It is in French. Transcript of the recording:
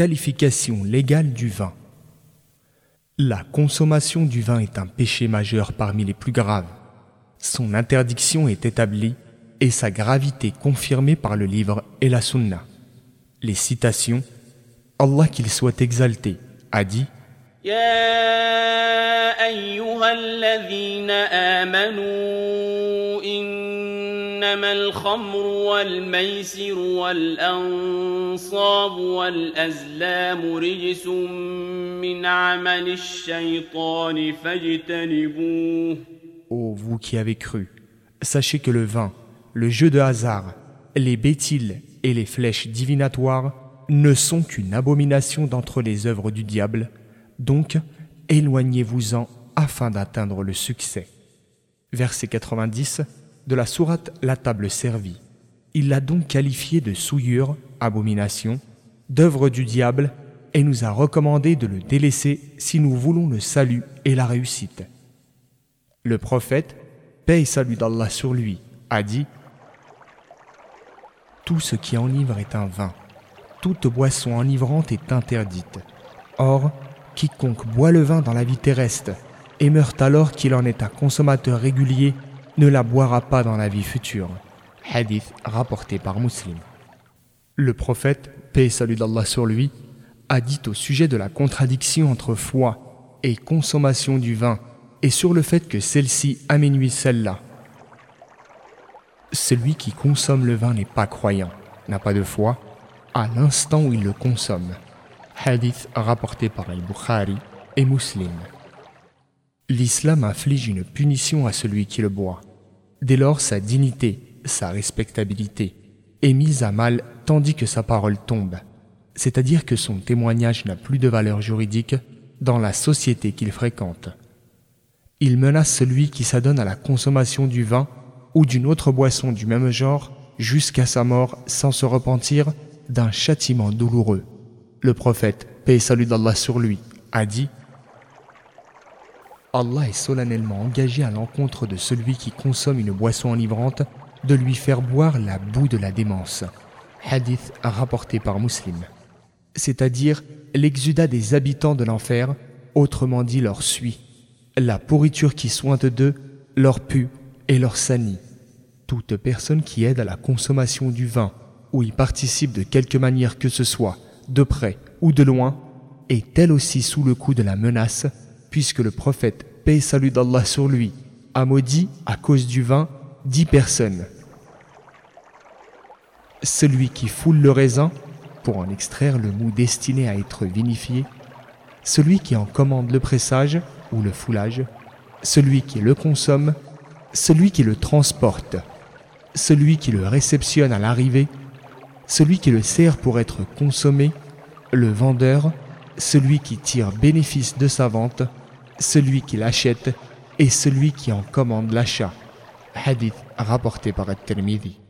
Qualification légale du vin. La consommation du vin est un péché majeur parmi les plus graves. Son interdiction est établie et sa gravité confirmée par le livre et la sunna. Les citations Allah qu'il soit exalté a dit إنما الخمر والميسر والأنصاب والأزلام رجس من عمل الشيطان فاجتنبوه Ô vous qui avez cru, sachez que le vin, le jeu de hasard, les bétiles et les flèches divinatoires ne sont qu'une abomination d'entre les œuvres du diable, donc éloignez-vous-en afin d'atteindre le succès. Verset 90 de la sourate La table servie. Il l'a donc qualifié de souillure, abomination, d'œuvre du diable et nous a recommandé de le délaisser si nous voulons le salut et la réussite. Le prophète, paix et salut d'Allah sur lui, a dit Tout ce qui enivre est un vin, toute boisson enivrante est interdite. Or, quiconque boit le vin dans la vie terrestre et meurt alors qu'il en est un consommateur régulier, ne la boira pas dans la vie future. Hadith rapporté par Muslim. Le prophète, paix salut d'Allah sur lui, a dit au sujet de la contradiction entre foi et consommation du vin et sur le fait que celle-ci amenuise celle-là. Celui qui consomme le vin n'est pas croyant, n'a pas de foi, à l'instant où il le consomme. Hadith rapporté par Al-Bukhari et Muslim l'islam inflige une punition à celui qui le boit. Dès lors, sa dignité, sa respectabilité est mise à mal tandis que sa parole tombe, c'est-à-dire que son témoignage n'a plus de valeur juridique dans la société qu'il fréquente. Il menace celui qui s'adonne à la consommation du vin ou d'une autre boisson du même genre jusqu'à sa mort sans se repentir d'un châtiment douloureux. Le prophète, paix et salut d'Allah sur lui, a dit Allah est solennellement engagé à l'encontre de celui qui consomme une boisson enivrante de lui faire boire la boue de la démence. Hadith rapporté par Muslim. C'est-à-dire l'exudat des habitants de l'enfer, autrement dit leur suie. La pourriture qui sointe d'eux leur pue et leur sanie. Toute personne qui aide à la consommation du vin ou y participe de quelque manière que ce soit, de près ou de loin, est elle aussi sous le coup de la menace puisque le prophète, paix salut d'Allah sur lui, a maudit à cause du vin dix personnes. Celui qui foule le raisin pour en extraire le mou destiné à être vinifié, celui qui en commande le pressage ou le foulage, celui qui le consomme, celui qui le transporte, celui qui le réceptionne à l'arrivée, celui qui le sert pour être consommé, le vendeur, celui qui tire bénéfice de sa vente, celui qui l'achète et celui qui en commande l'achat. Hadith rapporté par At-Tirmidhi.